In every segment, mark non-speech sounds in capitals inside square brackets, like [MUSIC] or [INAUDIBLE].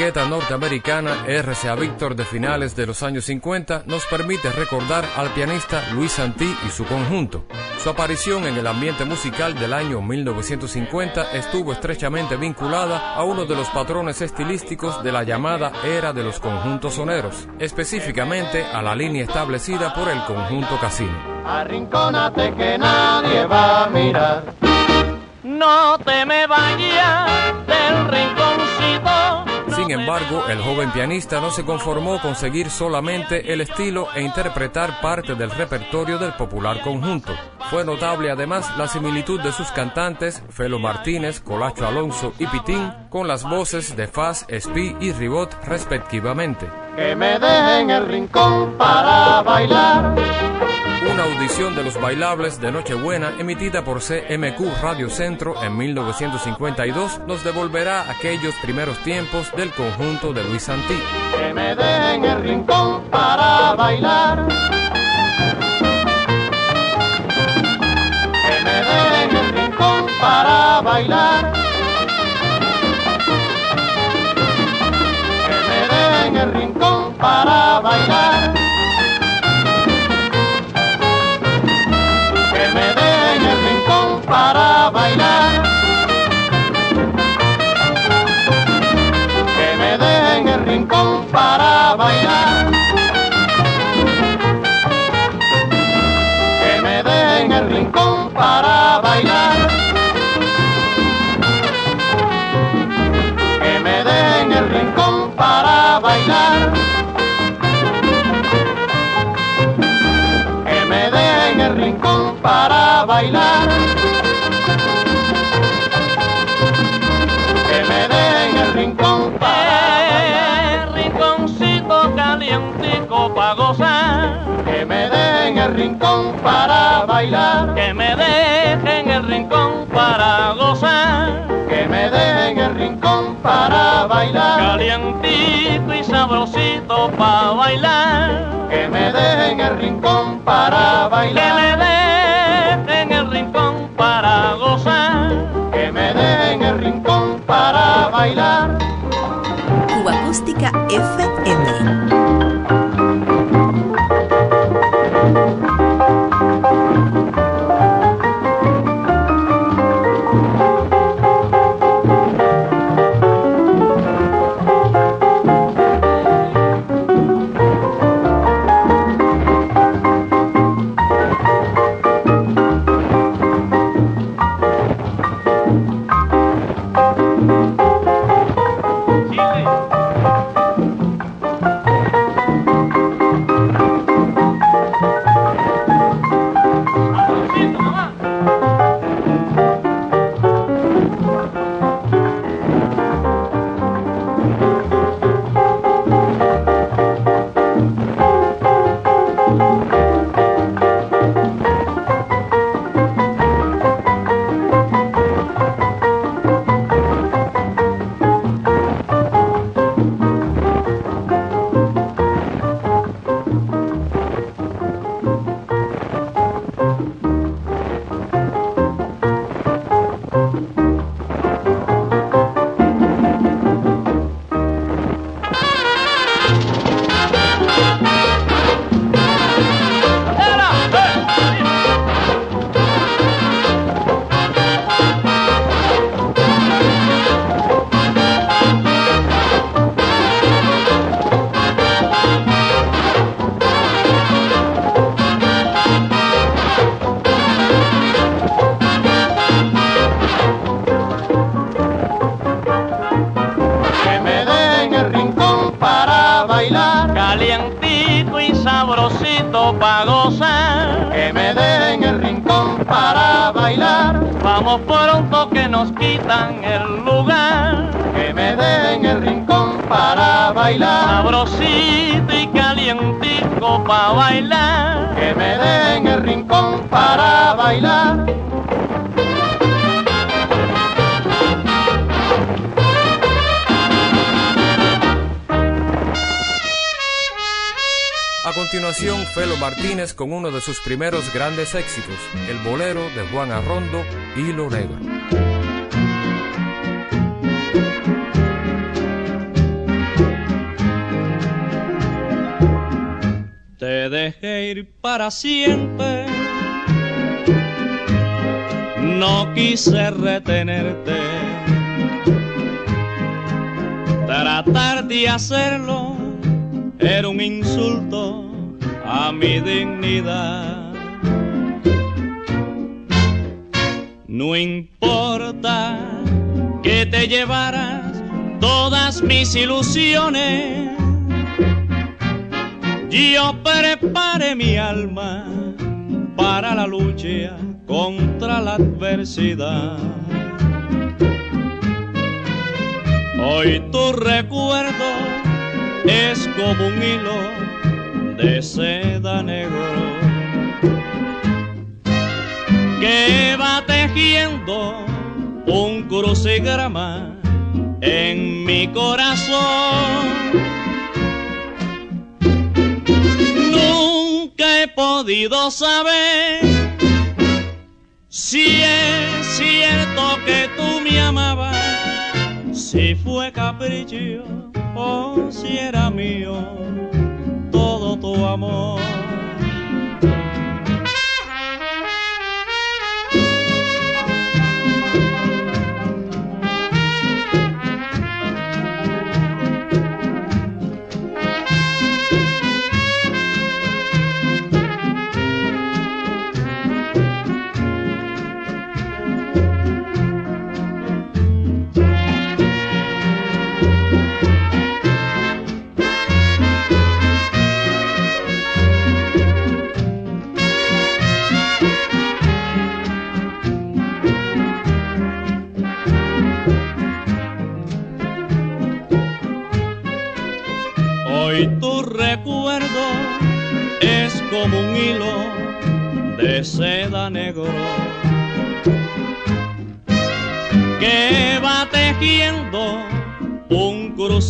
Etiqueta norteamericana RCA Victor de finales de los años 50 nos permite recordar al pianista Luis Santí y su conjunto. Su aparición en el ambiente musical del año 1950 estuvo estrechamente vinculada a uno de los patrones estilísticos de la llamada era de los conjuntos soneros, específicamente a la línea establecida por el conjunto Casino. Arrincónate que nadie va a mirar. No te me vayas del rinconcito. Sin embargo, el joven pianista no se conformó con seguir solamente el estilo e interpretar parte del repertorio del popular conjunto. Fue notable además la similitud de sus cantantes, Felo Martínez, Colacho Alonso y Pitín, con las voces de Faz, Espí y Ribot respectivamente. Que me dejen el rincón para bailar una audición de los bailables de Nochebuena emitida por CMQ Radio Centro en 1952 nos devolverá aquellos primeros tiempos del conjunto de Luis Santí. Que me den el rincón para bailar. Que me den el rincón para bailar. Rincón para bailar. Que me den el rincón para bailar. Que me den el rincón para bailar. Que me den el rincón para bailar. Que me dejen el rincón para gozar. Que me den el rincón para bailar. Calientito y sabrosito para bailar. Que me dejen el rincón para bailar. Con uno de sus primeros grandes éxitos, el bolero de Juan Arrondo y Lo Negro. Te dejé ir para siempre. No quise retenerte. Tratar de hacerlo era un insulto a mi dignidad. No importa que te llevaras todas mis ilusiones. Yo preparé mi alma para la lucha contra la adversidad. Hoy tu recuerdo es como un hilo de seda negro que va tejiendo un crucigrama en mi corazón. Nunca he podido saber si es cierto que tú me amabas, si fue capricho o si era mío tu amor.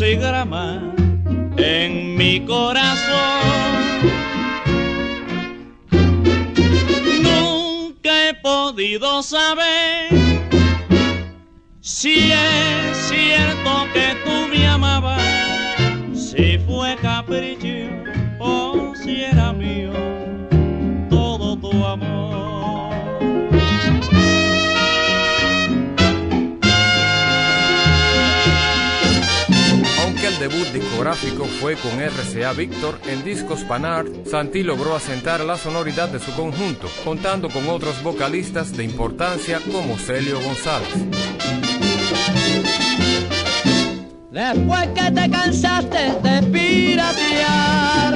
Crucigrama en mi corazón. Nunca he podido saber si es cierto que debut discográfico fue con RCA Victor en Discos Panart, Santi logró asentar la sonoridad de su conjunto, contando con otros vocalistas de importancia como Celio González. Después que te cansaste de piratear,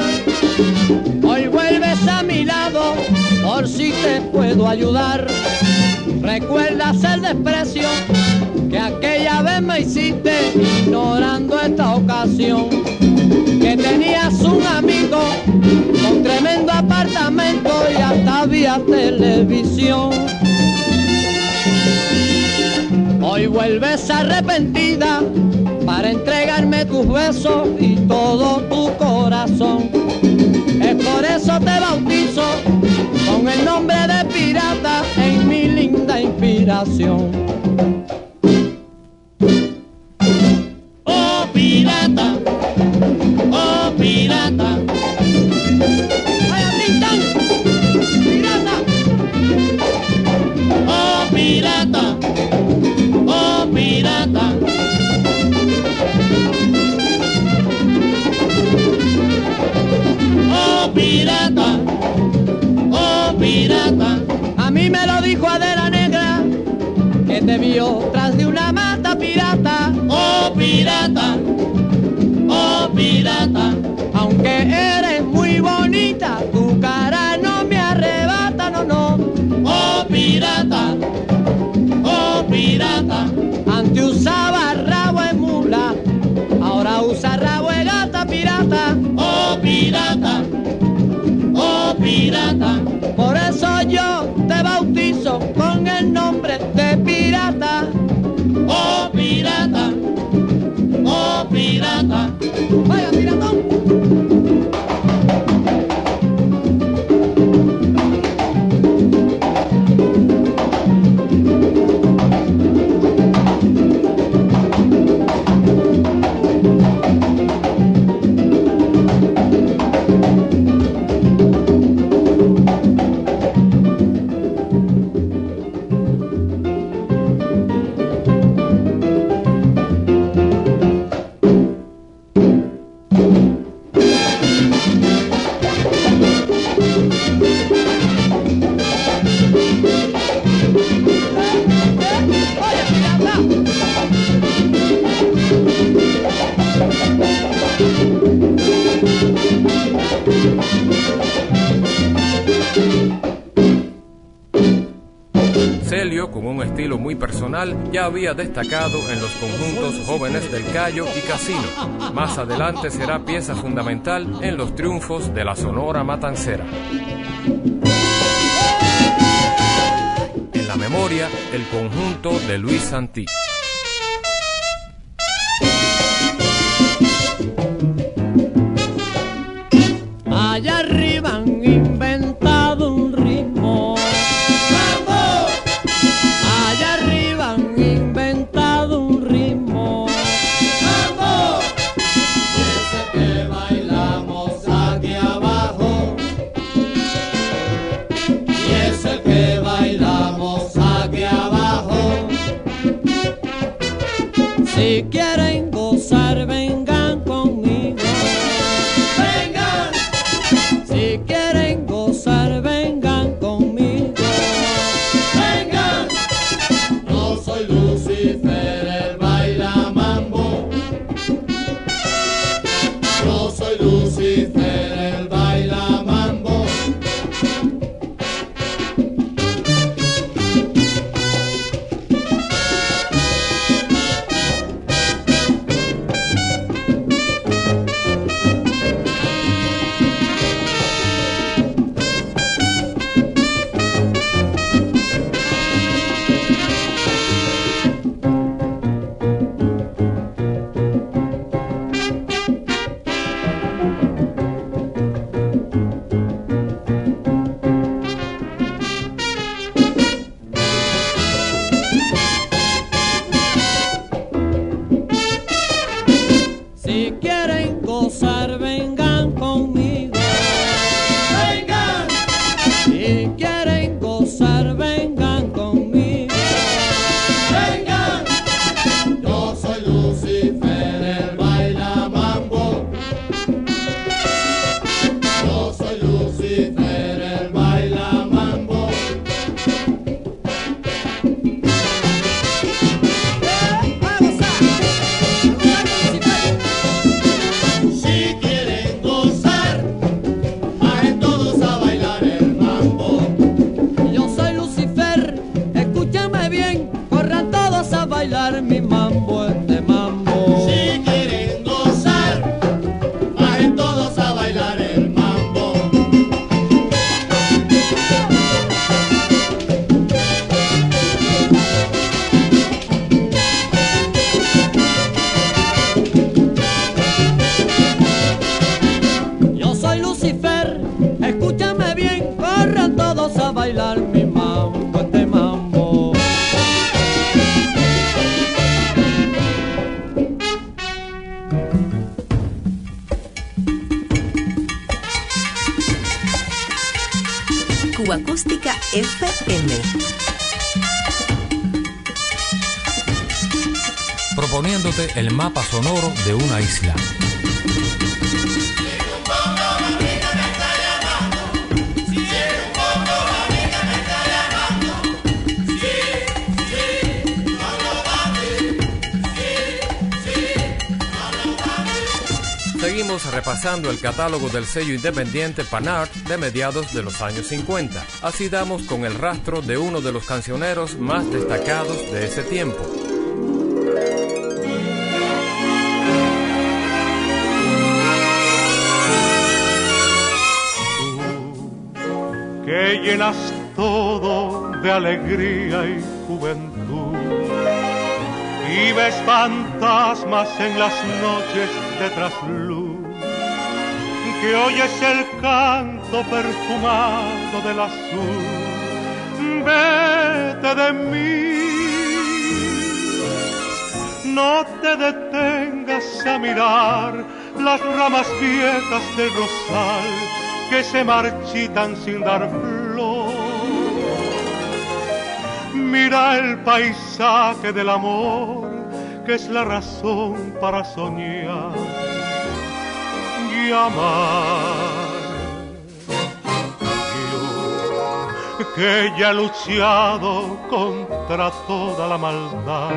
hoy vuelves a mi lado por si te puedo ayudar. Recuerdas el desprecio que aquella vez me hiciste ignorando esta ocasión. Que tenías un amigo con tremendo apartamento y hasta había televisión. Hoy vuelves arrepentida para entregarme tus besos y todo tu corazón. Es por eso te bautizo con el nombre de pirata en mi linda inspiración. Con un estilo muy personal, ya había destacado en los conjuntos jóvenes del Cayo y Casino. Más adelante será pieza fundamental en los triunfos de la Sonora Matancera. En la memoria, el conjunto de Luis Santí. Seguimos repasando el catálogo del sello independiente Panart de mediados de los años 50. Así damos con el rastro de uno de los cancioneros más destacados de ese tiempo. Llenas todo de alegría y juventud y ves fantasmas en las noches de trasluz, que oyes el canto perfumado del azul, vete de mí, no te detengas a mirar las ramas viejas del rosal que se marchitan sin dar flor. Mira el paisaje del amor, que es la razón para soñar y amar. Yo, que ya he luchado contra toda la maldad,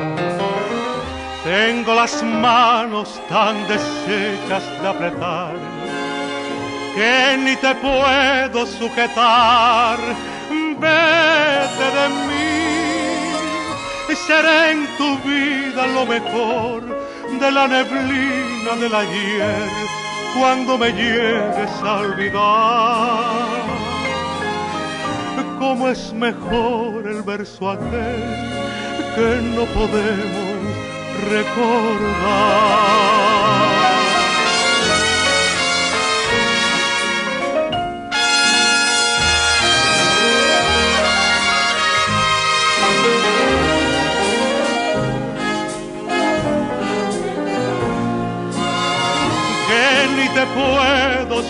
tengo las manos tan deshechas de apretar que ni te puedo sujetar. Vete de mí, seré en tu vida lo mejor de la neblina del ayer cuando me llegues a olvidar. Cómo es mejor el verso aquel que no podemos recordar.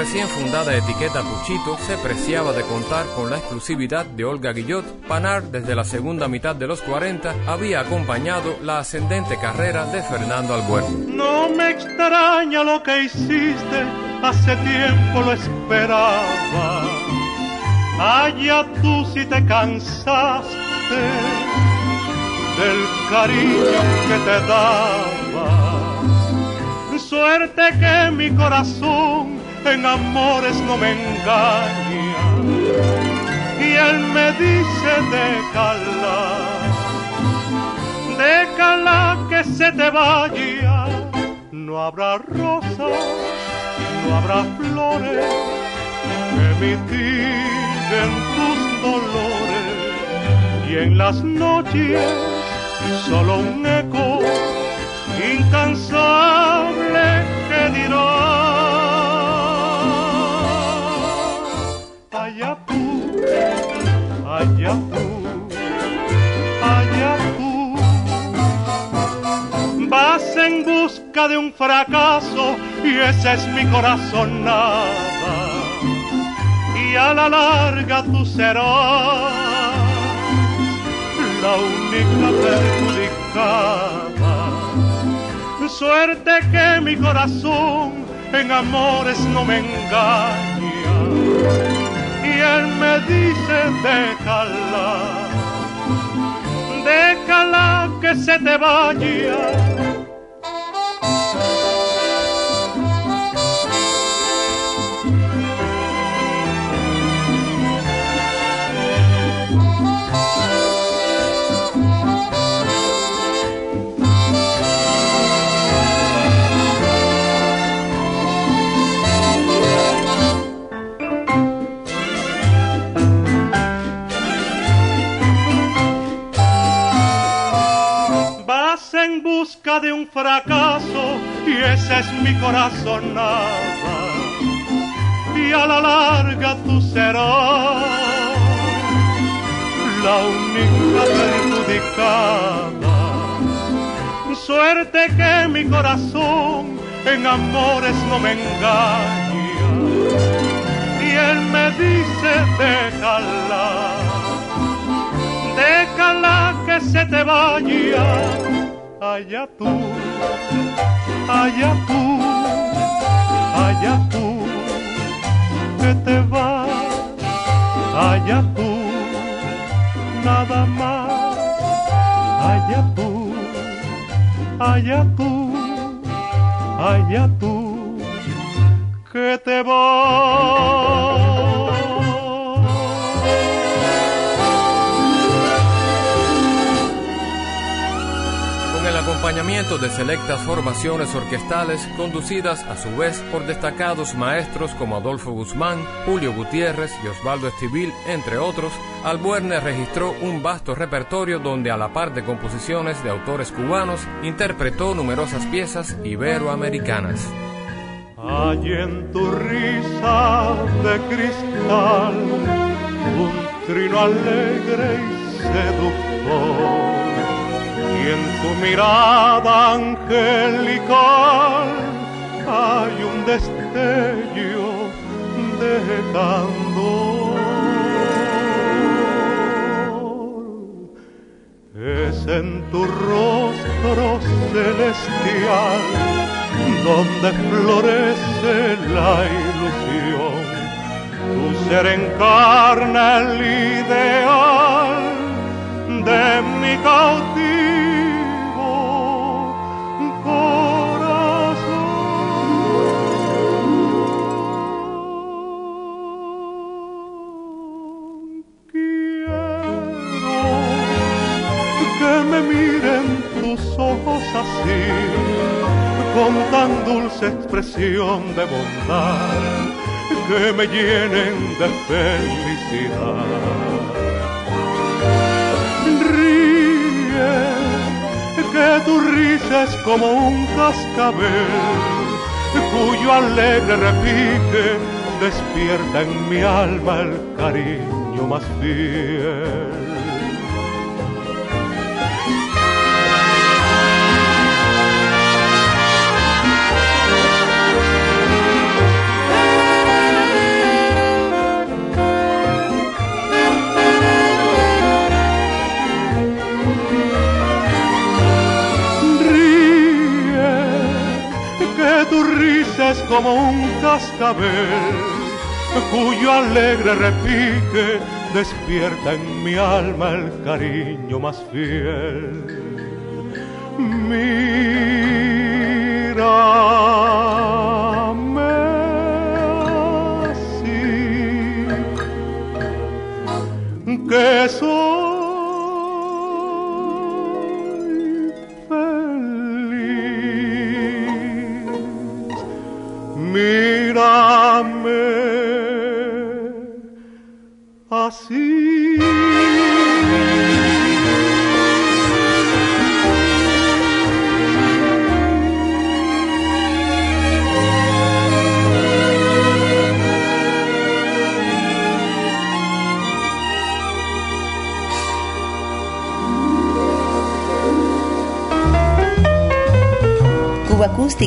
Recién fundada etiqueta Puchito se preciaba de contar con la exclusividad de Olga Guillot, Panar desde la segunda mitad de los 40 había acompañado la ascendente carrera de Fernando Albuerto. No me extraña lo que hiciste, hace tiempo lo esperaba. Allá tú si te cansaste del cariño que te daba. Suerte que mi corazón en amores no me engaña. Y él me dice déjala, déjala que se te vaya. No habrá rosas, no habrá flores que mitiguen tus dolores. Y en las noches solo un eco incansable busca de un fracaso y ese es mi corazón nada. Y a la larga tú serás la única perjudicada. Suerte que mi corazón en amores no me engaña. Y él me dice déjala, déjala que se te vaya. Ese es mi corazón nada, y a la larga tú serás la única perjudicada. Suerte que mi corazón en amores no me engaña, y él me dice déjala, déjala que se te vaya allá tú, allá tú, allá tú, que te vas, allá tú, nada más, allá tú, allá tú, allá tú, que te vas. Acompañamiento de selectas formaciones orquestales conducidas a su vez por destacados maestros como Adolfo Guzmán, Julio Gutiérrez y Osvaldo Estivil, entre otros, Albuerne registró un vasto repertorio donde a la par de composiciones de autores cubanos, interpretó numerosas piezas iberoamericanas. Hay en tu risa de cristal un trino alegre y seductor y en tu mirada angelical hay un destello de candor. Es en tu rostro celestial donde florece la ilusión. Tu ser encarna el ideal de mi cautivo ojos así, con tan dulce expresión de bondad, que me llenen de felicidad. Ríe, que tu risa es como un cascabel, cuyo alegre repique despierta en mi alma el cariño más fiel. Es como un cascabel cuyo alegre repique despierta en mi alma el cariño más fiel. Mírame así,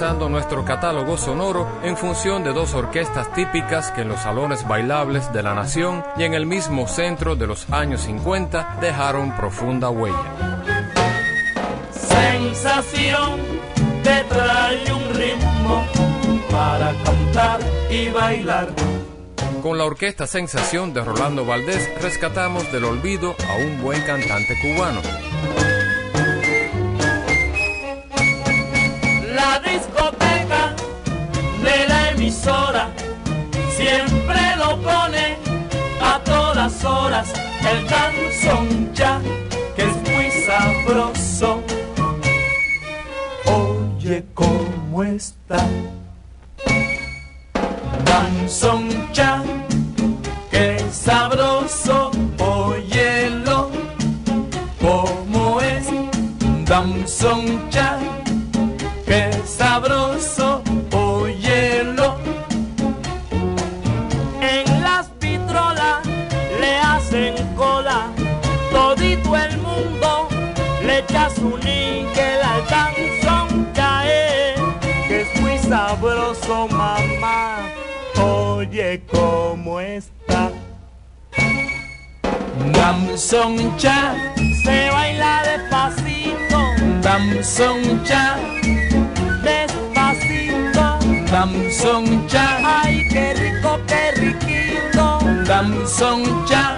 Nuestro catálogo sonoro en función de dos orquestas típicas que en los salones bailables de la nación y en el mismo centro de los años 50 dejaron profunda huella. sensación te trae un ritmo para cantar y bailar. Con la orquesta Sensación de Rolando Valdés rescatamos del olvido a un buen cantante cubano. Horas el ya que es muy sabroso. Oye, ¿cómo está? Mamá. Oye, ¿cómo está? Danzón cha, se baila despacito. Danzón cha, despacito. Danzón cha, ay, qué rico, qué riquito. Danzón cha.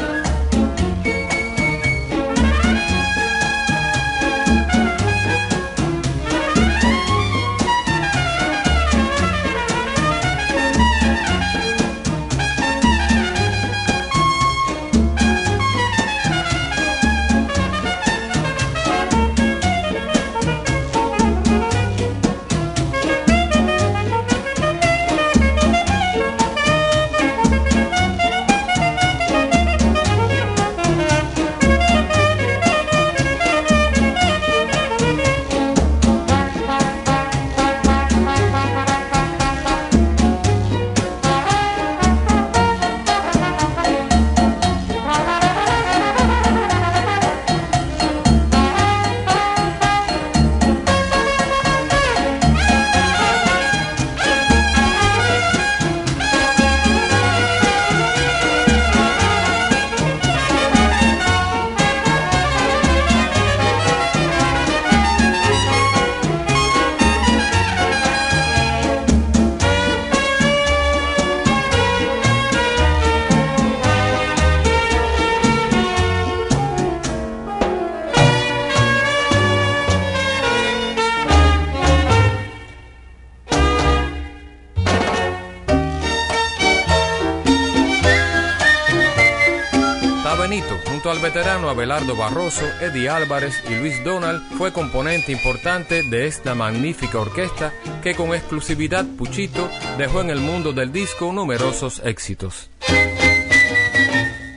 Al veterano Abelardo Barroso, Eddie Álvarez y Luis Donald, fue componente importante de esta magnífica orquesta que con exclusividad Puchito dejó en el mundo del disco numerosos éxitos.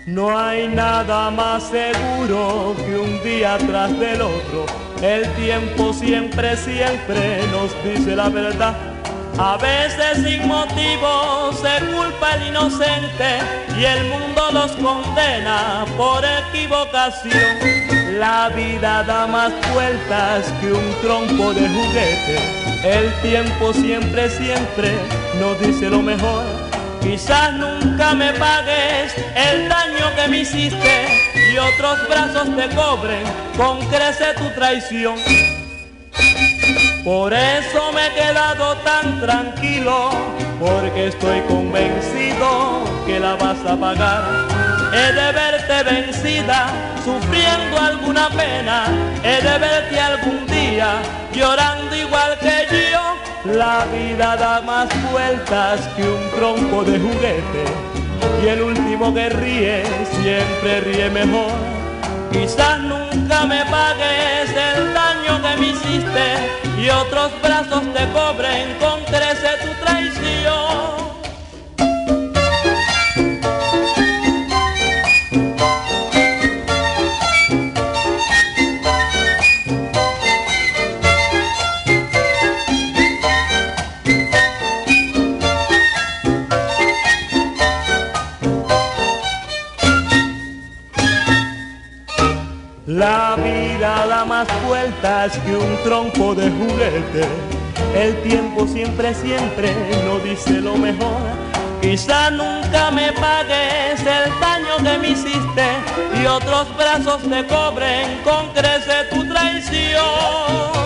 No hay nada más seguro que un día tras del otro. El tiempo siempre, siempre nos dice la verdad. A veces sin motivo se culpa el inocente y el mundo los condena por equivocación. La vida da más vueltas que un trompo de juguete. El tiempo siempre, siempre nos dice lo mejor. Quizás nunca me pagues el daño que me hiciste y otros brazos te cobren con crece tu traición. Por eso me he quedado tan tranquilo, porque estoy convencido que la vas a pagar. He de verte vencida, sufriendo alguna pena, he de verte algún día llorando igual que yo. La vida da más vueltas que un tronco de juguete, y el último que ríe siempre ríe mejor. Quizás nunca me pagues el que me hiciste y otros brazos te cobren con crece tu traición. Más vueltas que un tronco de juguete. El tiempo siempre, siempre nos dice lo mejor. Quizá nunca me pagues el daño que me hiciste y otros brazos te cobren con crece tu traición.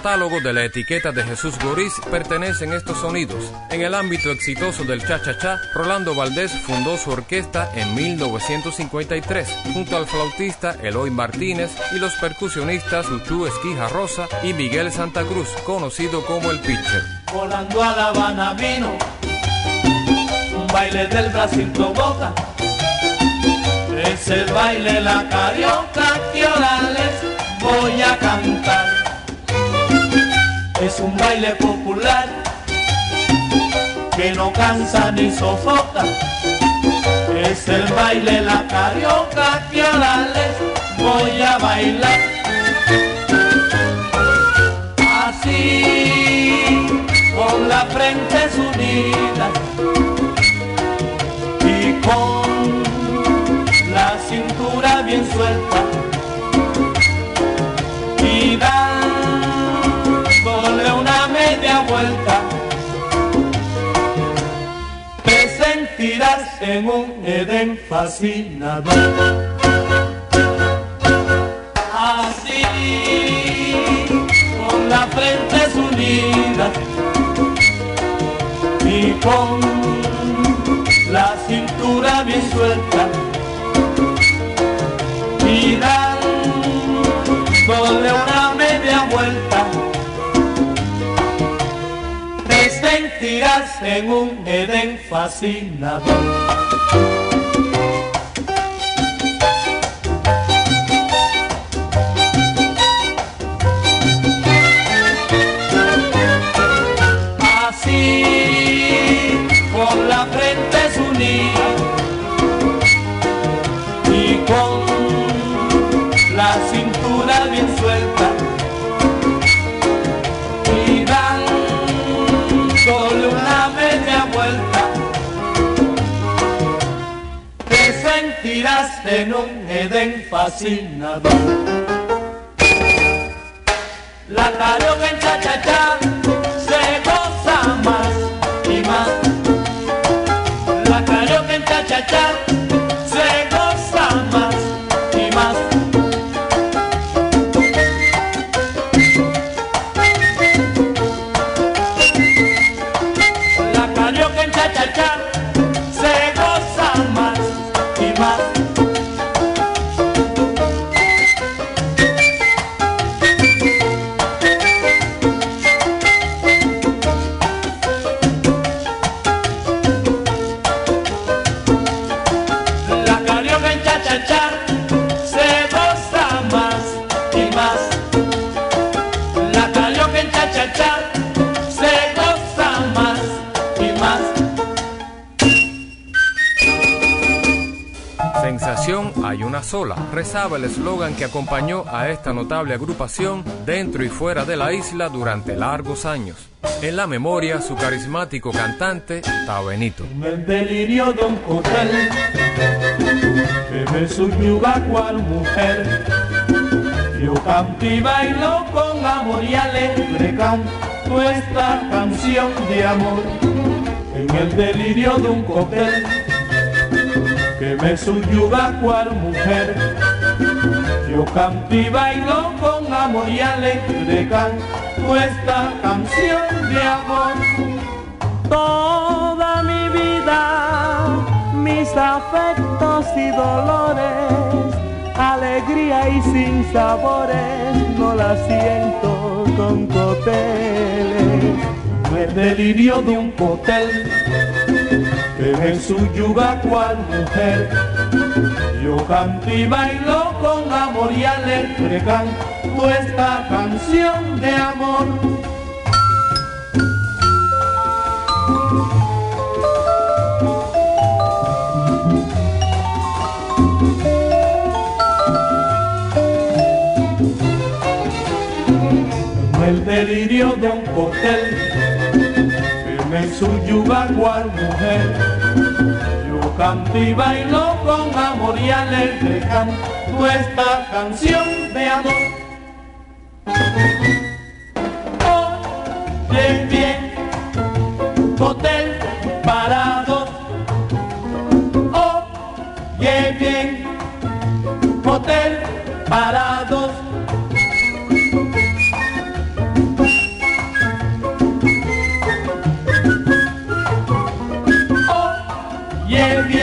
Catálogo de la etiqueta de Jesús Goriz pertenecen estos sonidos. En el ámbito exitoso del cha-cha-cha, Rolando Valdés fundó su orquesta en 1953, junto al flautista Eloy Martínez y los percusionistas Chuchu Esquija Rosa y Miguel Santa Cruz, conocido como el Pitcher. Volando a La Habana vino, un baile del Brasil provoca, es el baile la carioca que ahora voy a cantar es un baile popular que no cansa ni sofoca. Es el baile la carioca que ahora les voy a bailar. Así, con la frente unida y con la cintura bien suelta. Sentirás en un Edén fascinador. Así, con la frente unida y con la cintura bien suelta, y sentirás en un Edén fascinador. En un Edén fascinador. La carioca en cha-cha-cha el eslogan que acompañó a esta notable agrupación dentro y fuera de la isla durante largos años. En la memoria, su carismático cantante, Benito. En el delirio de un cóctel que me subyuga cual mujer, yo canto y bailo con amor y alegre canto esta canción de amor. En el delirio de un cóctel que me subyuga cual mujer. Yo canto y bailo con amor y alegre canto esta canción de amor. Toda mi vida, mis afectos y dolores, alegría y sin sabores, no la siento con coteles. No es delirio de un cotel que me subyuga cual mujer. Yo canto y bailo con amor y alegre canto esta canción de amor. el delirio de un cóctel en su yuga cual mujer. Canto y bailo con amor y alegre canto esta canción de amor. Oye bien, hotel para dos. Oye bien, hotel para dos.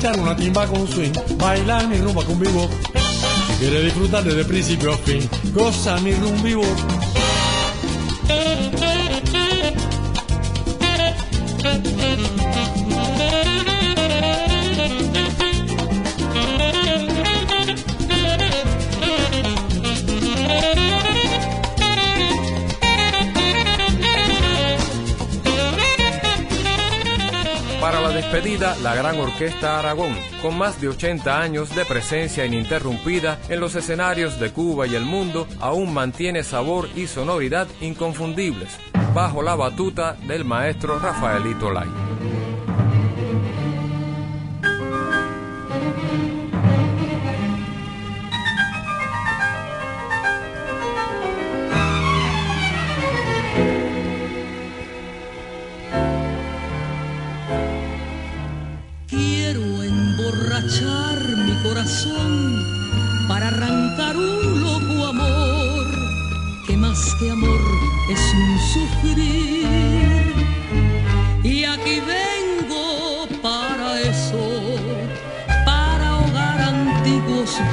Guarachar una timba con swing, bailar mi rumba con vivo. Si quieres disfrutar desde principio a fin, goza mi rumba vivo. La Gran Orquesta Aragón, con más de 80 años de presencia ininterrumpida en los escenarios de Cuba y el mundo, aún mantiene sabor y sonoridad inconfundibles, bajo la batuta del maestro Rafaelito Lai.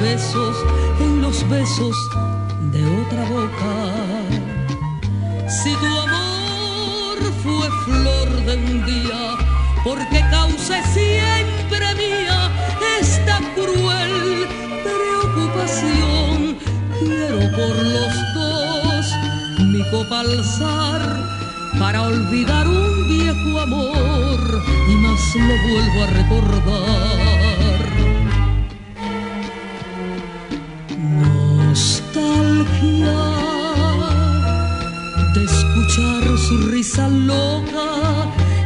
Besos en los besos de otra boca. Si tu amor fue flor de un día, porque cause siempre mía esta cruel preocupación. Quiero por los dos mi copa alzar para olvidar un viejo amor y más lo vuelvo a recordar. Su risa loca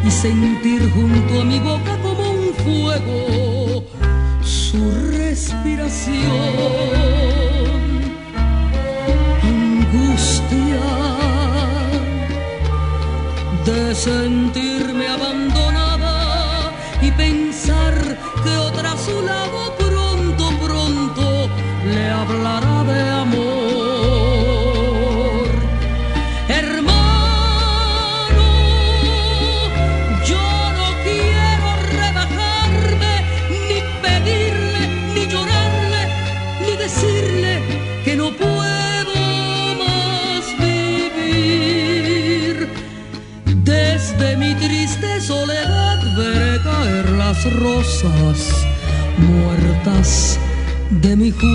y sentir junto a mi boca como un fuego su respiración. Angustia de sentirme abandonada y pensar que otra su lado rosas muertas de mi juventud.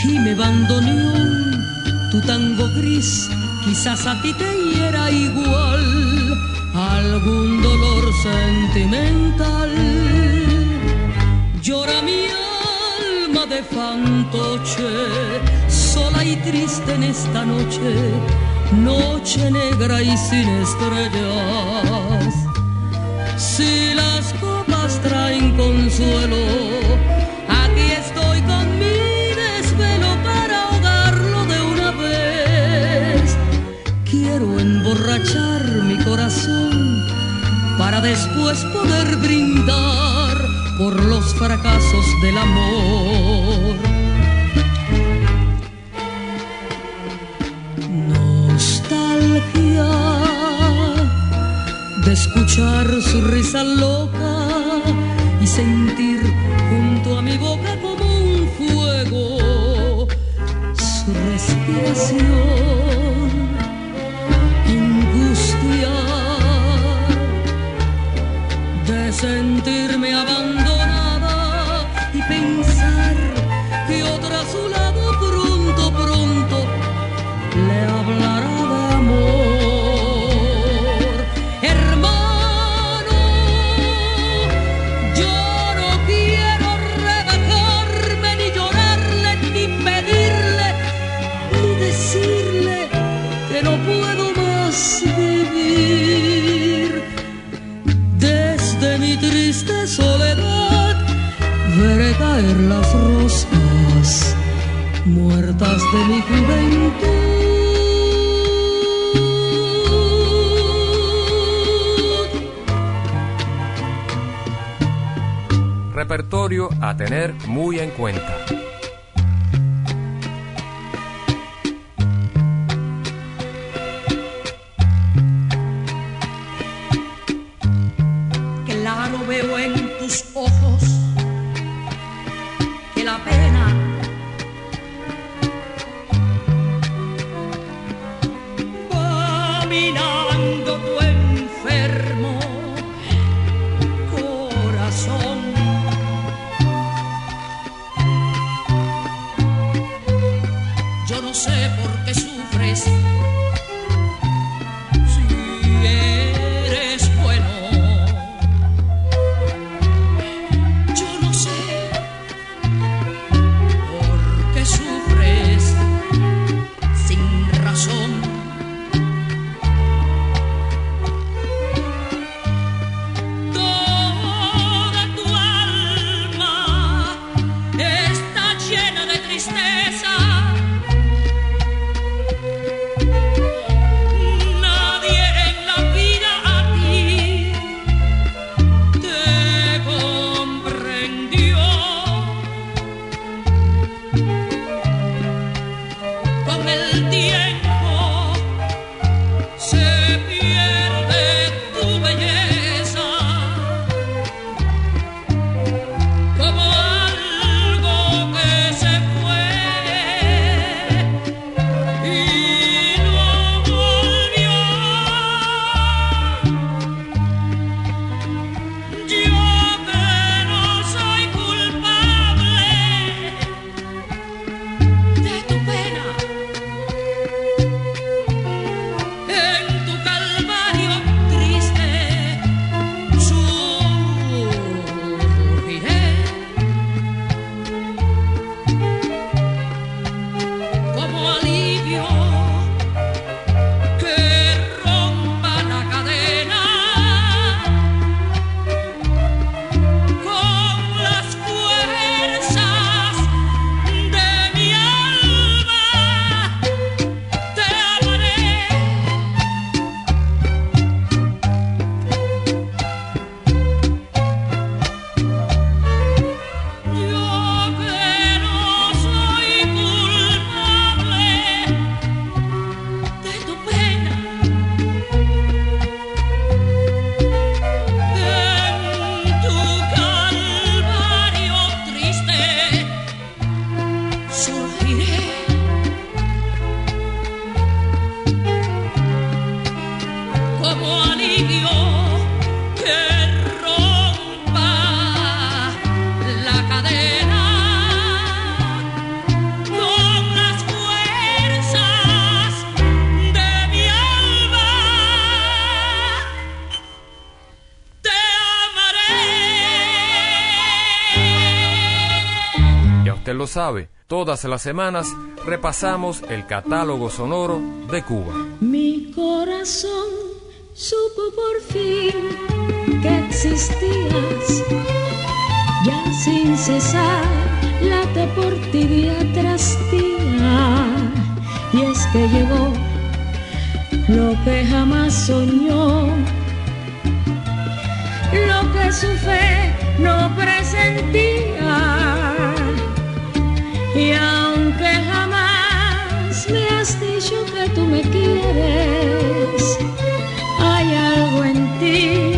Gime bandoneón, tu tango gris, quizás a ti te hiera igual algún dolor sentimental. Llora mi alma de fantoche, sola y triste en esta noche, noche negra y sin estrellas. Si las copas traen consuelo, aquí estoy con mi desvelo para ahogarlo de una vez. Quiero emborrachar mi corazón para después poder brindar por los fracasos del amor escuchar su risa loca y sentir junto a mi boca como un fuego su respiración. Las rosas muertas de mi juventud. Repertorio a tener muy en cuenta. Todas las semanas repasamos el catálogo sonoro de Cuba. Mi corazón supo por fin que existías, ya sin cesar late por ti día tras día. Y es que llegó lo que jamás soñó, lo que su fe no presentía y aunque jamás me has dicho que tú me quieres, hay algo en ti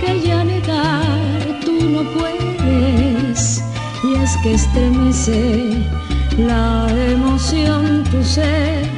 que ya negar tú no puedes. Y es que estremece la emoción tu ser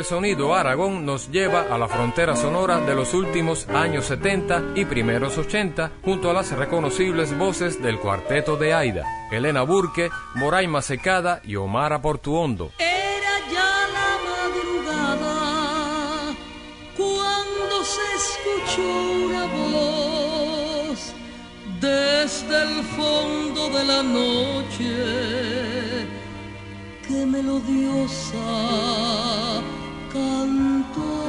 El sonido Aragón nos lleva a la frontera sonora de los últimos años 70 y primeros 80 junto a las reconocibles voces del cuarteto de Aida, Elena Burke, Moraima Secada y Omar Portuondo. Era ya la madrugada cuando se escuchó una voz desde el fondo de la noche. Melodiosa 更多。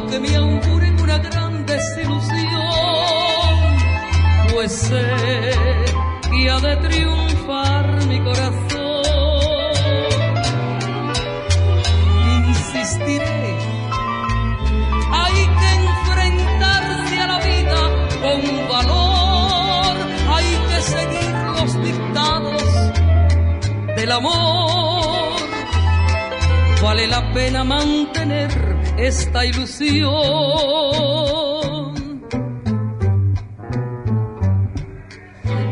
aunque me auguren una gran desilusión, pues sé que ha de triunfar mi corazón. Insistiré, hay que enfrentarse a la vida con valor, hay que seguir los dictados del amor. Vale la pena mantener esta ilusión.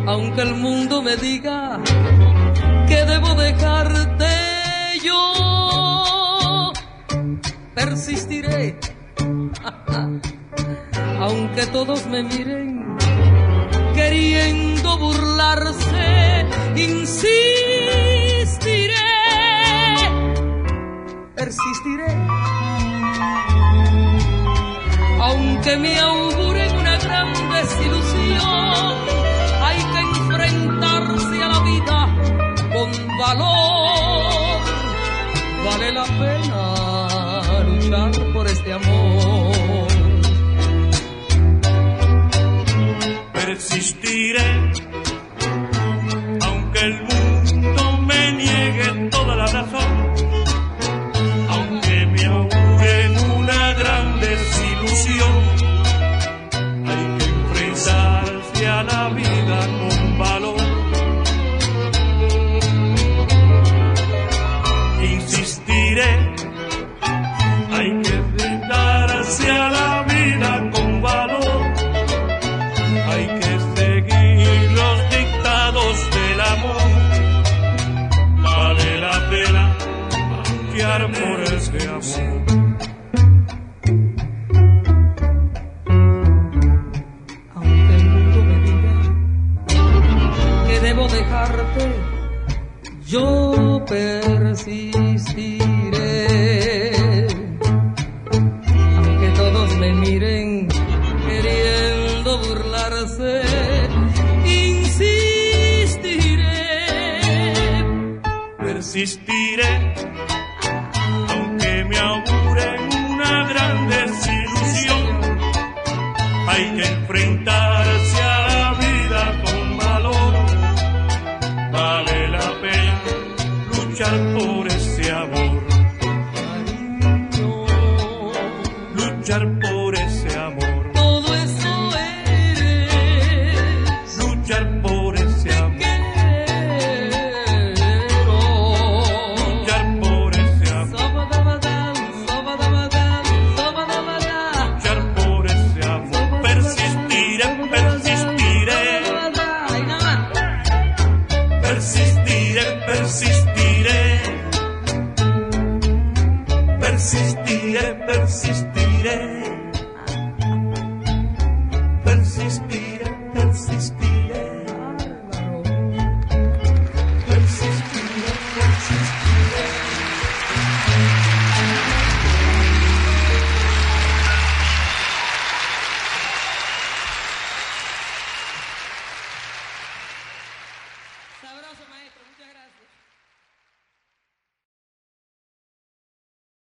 Aunque el mundo me diga que debo dejarte, yo persistiré. [LAUGHS] Aunque todos me miren queriendo burlarse, insistiré, persistiré que me augura en una gran desilusión. Hay que enfrentarse a la vida con valor. Vale la pena luchar por este amor. Persistiré